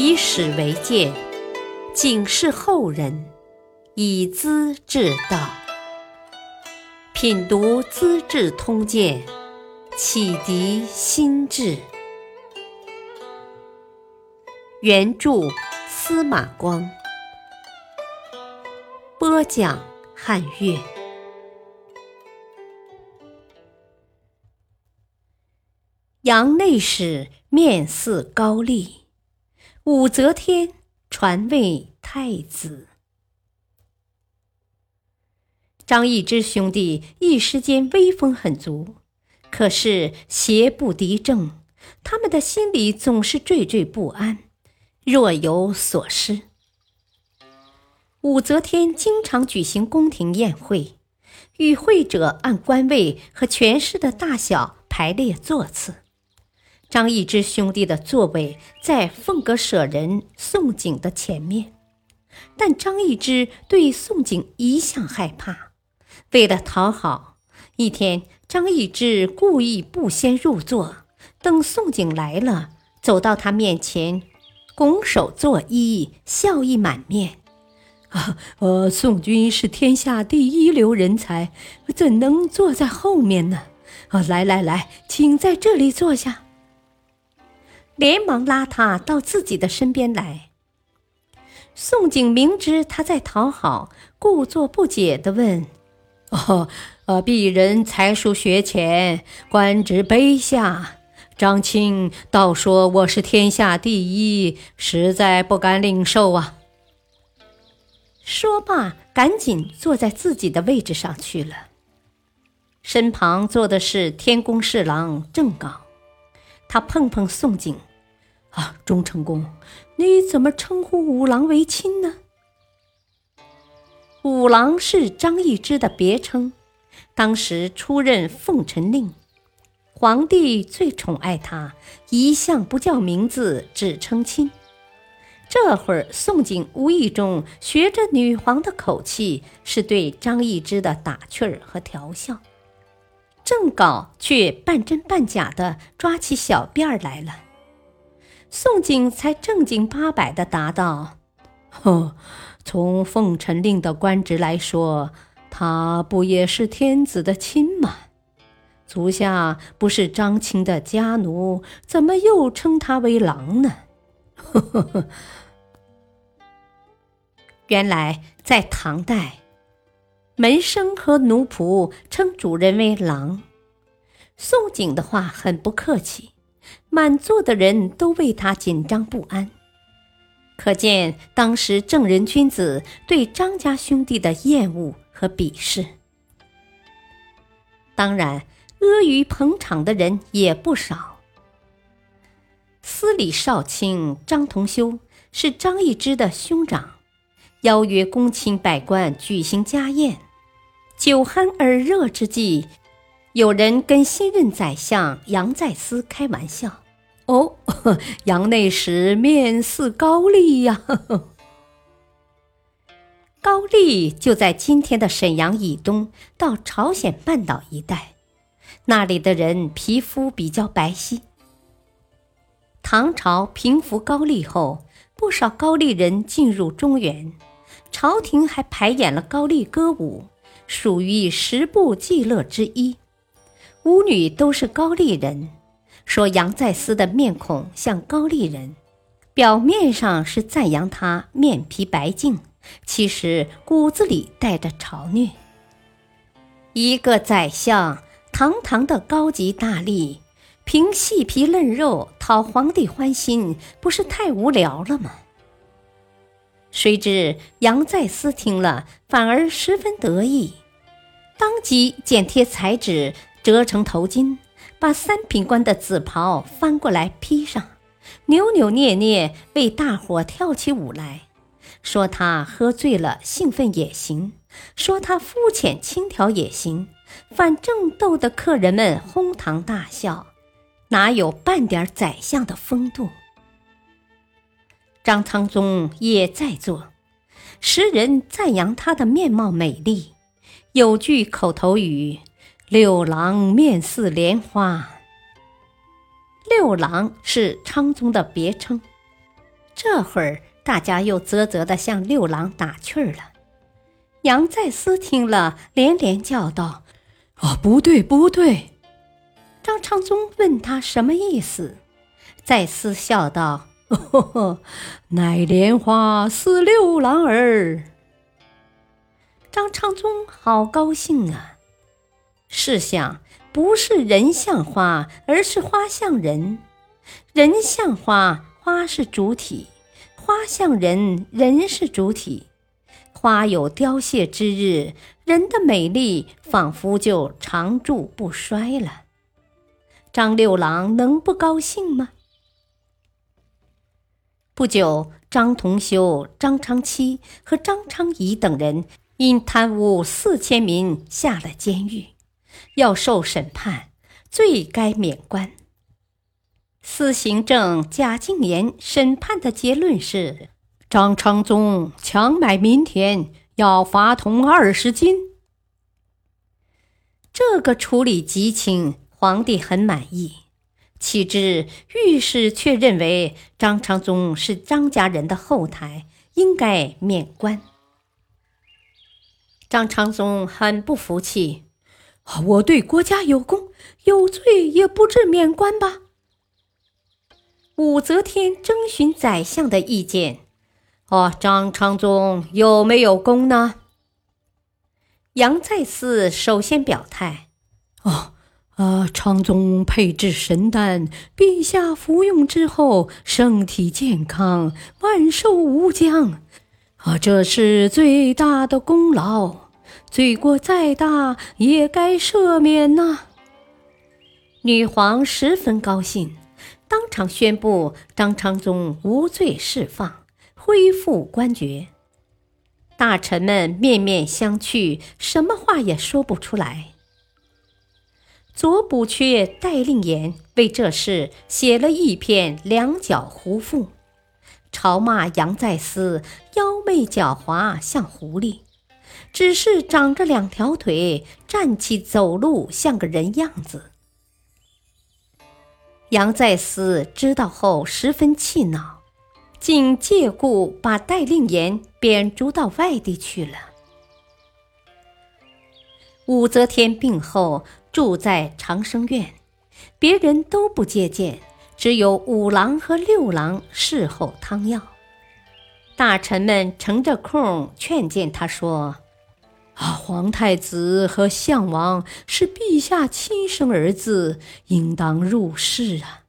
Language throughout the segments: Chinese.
以史为鉴，警示后人，以资治道。品读《资治通鉴》，启迪心智。原著司马光，播讲汉乐。杨内史面似高丽，武则天传位太子。张易之兄弟一时间威风很足，可是邪不敌正，他们的心里总是惴惴不安，若有所失。武则天经常举行宫廷宴会，与会者按官位和权势的大小排列座次。张易之兄弟的座位在凤阁舍人宋璟的前面，但张易之对宋璟一向害怕。为了讨好，一天，张易之故意不先入座，等宋璟来了，走到他面前，拱手作揖，笑意满面：“啊，呃，宋军是天下第一流人才，怎能坐在后面呢？啊，来来来，请在这里坐下。”连忙拉他到自己的身边来。宋璟明知他在讨好，故作不解地问：“哦，呃，鄙人才疏学浅，官职卑下，张卿倒说我是天下第一，实在不敢领受啊。”说罢，赶紧坐在自己的位置上去了。身旁坐的是天宫侍郎郑镐，他碰碰宋璟。啊，忠成公，你怎么称呼五郎为亲呢？五郎是张易之的别称，当时出任奉臣令，皇帝最宠爱他，一向不叫名字，只称亲。这会儿宋璟无意中学着女皇的口气，是对张易之的打趣儿和调笑。正稿却半真半假的抓起小辫儿来了。宋璟才正经八百的答道：“呵，从奉臣令的官职来说，他不也是天子的亲吗？足下不是张青的家奴，怎么又称他为郎呢？”呵呵呵。原来在唐代，门生和奴仆称主人为郎。宋璟的话很不客气。满座的人都为他紧张不安，可见当时正人君子对张家兄弟的厌恶和鄙视。当然，阿谀捧场的人也不少。司礼少卿张同修是张易之的兄长，邀约公卿百官举行家宴，酒酣耳热之际。有人跟新任宰相杨再思开玩笑：“哦，杨内史面似高丽呀。”呵呵高丽就在今天的沈阳以东到朝鲜半岛一带，那里的人皮肤比较白皙。唐朝平服高丽后，不少高丽人进入中原，朝廷还排演了高丽歌舞，属于十部伎乐之一。舞女都是高丽人，说杨再思的面孔像高丽人，表面上是赞扬他面皮白净，其实骨子里带着嘲虐。一个宰相堂堂的高级大吏，凭细皮嫩肉讨皇帝欢心，不是太无聊了吗？谁知杨再思听了，反而十分得意，当即剪贴彩纸。折成头巾，把三品官的紫袍翻过来披上，扭扭捏捏为大伙跳起舞来。说他喝醉了兴奋也行，说他肤浅轻佻也行，反正逗得客人们哄堂大笑，哪有半点宰相的风度？张苍宗也在座，时人赞扬他的面貌美丽，有句口头语。六郎面似莲花。六郎是昌宗的别称，这会儿，大家又啧啧地向六郎打趣儿了。杨再思听了，连连叫道：“啊，不对，不对！”张昌宗问他什么意思，再思笑道：“乃莲花似六郎儿。”张昌宗好高兴啊！试想，不是人像花，而是花像人；人像花。花是主体，花像人，人是主体。花有凋谢之日，人的美丽仿佛就长驻不衰了。张六郎能不高兴吗？不久，张同修、张昌期和张昌仪等人因贪污四千民下了监狱，要受审判，罪该免官。司行政贾敬言审判的结论是：张昌宗强买民田，要罚铜二十斤。这个处理极轻，皇帝很满意。岂知御史却认为张昌宗是张家人的后台，应该免官。张昌宗很不服气：“我对国家有功，有罪也不至免官吧？”武则天征询宰相的意见：“哦，张昌宗有没有功呢？”杨再思首先表态：“哦，啊，昌宗配制神丹，陛下服用之后身体健康，万寿无疆，啊，这是最大的功劳，罪过再大也该赦免呐。”女皇十分高兴。当场宣布张昌宗无罪释放，恢复官爵。大臣们面面相觑，什么话也说不出来。左补阙戴令言为这事写了一篇《两脚狐赋》，嘲骂杨再思妖媚狡猾，像狐狸，只是长着两条腿，站起走路像个人样子。杨再思知道后十分气恼，竟借故把戴令言贬逐到外地去了。武则天病后住在长生院，别人都不接见，只有五郎和六郎侍候汤药。大臣们乘着空劝谏他说。啊，皇太子和相王是陛下亲生儿子，应当入室啊！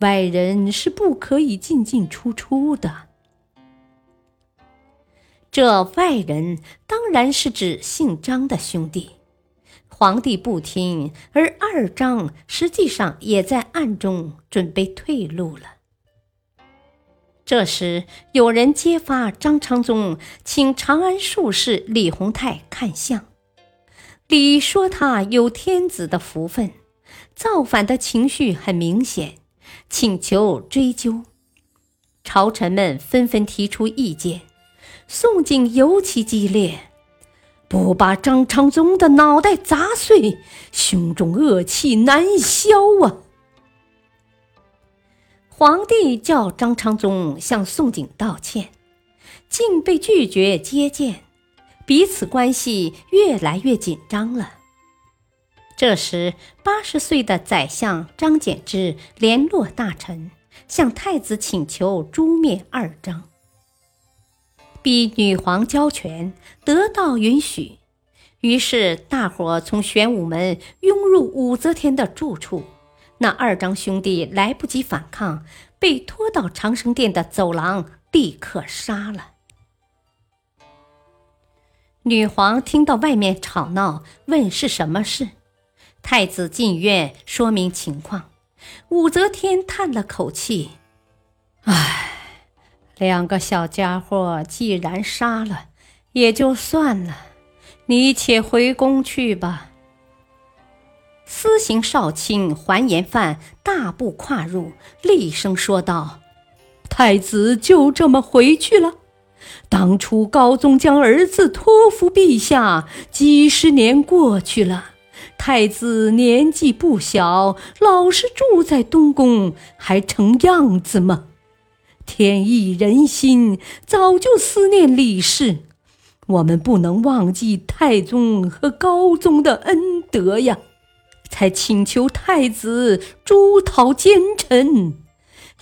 外人是不可以进进出出的。这外人当然是指姓张的兄弟。皇帝不听，而二张实际上也在暗中准备退路了。这时，有人揭发张昌宗请长安术士李弘泰看相，李说他有天子的福分，造反的情绪很明显，请求追究。朝臣们纷纷提出意见，宋景尤其激烈，不把张昌宗的脑袋砸碎，胸中恶气难消啊！皇帝叫张昌宗向宋璟道歉，竟被拒绝接见，彼此关系越来越紧张了。这时，八十岁的宰相张柬之联络大臣，向太子请求诛灭二张，逼女皇交权，得到允许。于是，大伙从玄武门涌入武则天的住处。那二张兄弟来不及反抗，被拖到长生殿的走廊，立刻杀了。女皇听到外面吵闹，问是什么事。太子进院说明情况。武则天叹了口气：“唉，两个小家伙既然杀了，也就算了，你且回宫去吧。”私刑少卿还言范大步跨入，厉声说道：“太子就这么回去了？当初高宗将儿子托付陛下，几十年过去了，太子年纪不小，老是住在东宫，还成样子吗？天意人心，早就思念李氏。我们不能忘记太宗和高宗的恩德呀，才请求太子诛讨奸臣，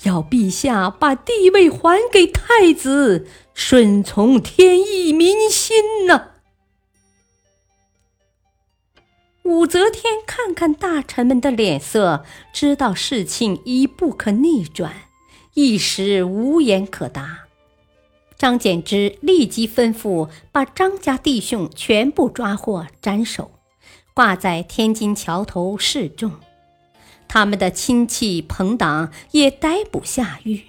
要陛下把帝位还给太子，顺从天意民心呐。武则天看看大臣们的脸色，知道事情已不可逆转，一时无言可答。张柬之立即吩咐把张家弟兄全部抓获斩首，挂在天津桥头示众。他们的亲戚朋党也逮捕下狱。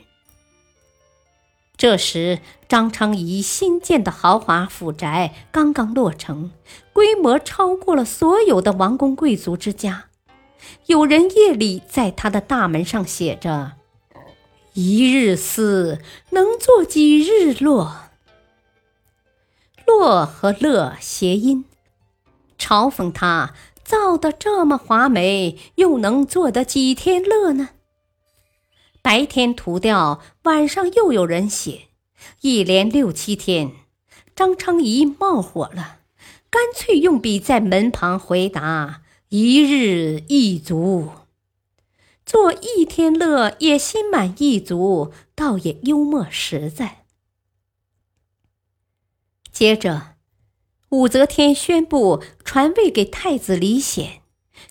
这时，张昌仪新建的豪华府宅刚刚落成，规模超过了所有的王公贵族之家。有人夜里在他的大门上写着：“一日思，能做几日乐。”“乐”和“乐”谐音，嘲讽他造的这么华美，又能做得几天乐呢？白天涂掉，晚上又有人写，一连六七天，张昌仪冒火了，干脆用笔在门旁回答：“一日一足，做一天乐也心满意足，倒也幽默实在。”接着，武则天宣布传位给太子李显，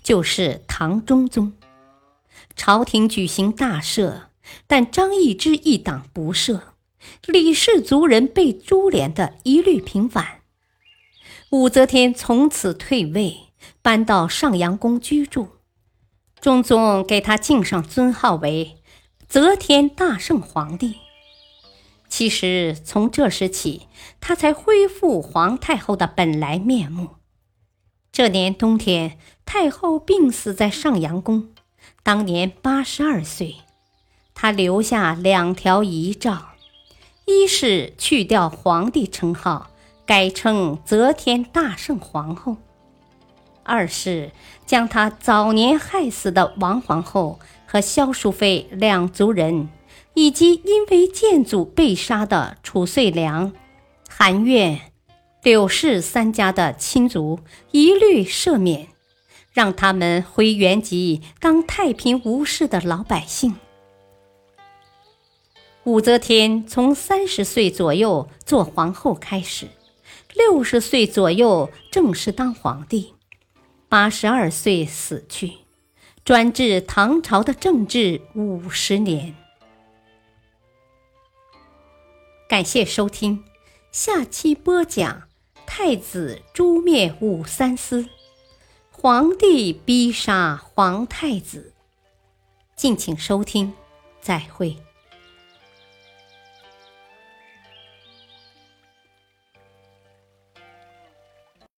就是唐中宗。朝廷举行大赦，但张易之一党不赦，李氏族人被株连的一律平反。武则天从此退位，搬到上阳宫居住。中宗给他敬上尊号为“则天大圣皇帝”。其实从这时起，他才恢复皇太后的本来面目。这年冬天，太后病死在上阳宫。当年八十二岁，他留下两条遗诏：一是去掉皇帝称号，改称则天大圣皇后；二是将他早年害死的王皇后和萧淑妃两族人，以及因为建祖被杀的褚遂良、韩苑、柳氏三家的亲族，一律赦免。让他们回原籍当太平无事的老百姓。武则天从三十岁左右做皇后开始，六十岁左右正式当皇帝，八十二岁死去，专治唐朝的政治五十年。感谢收听，下期播讲太子诛灭武三思。皇帝逼杀皇太子，敬请收听，再会。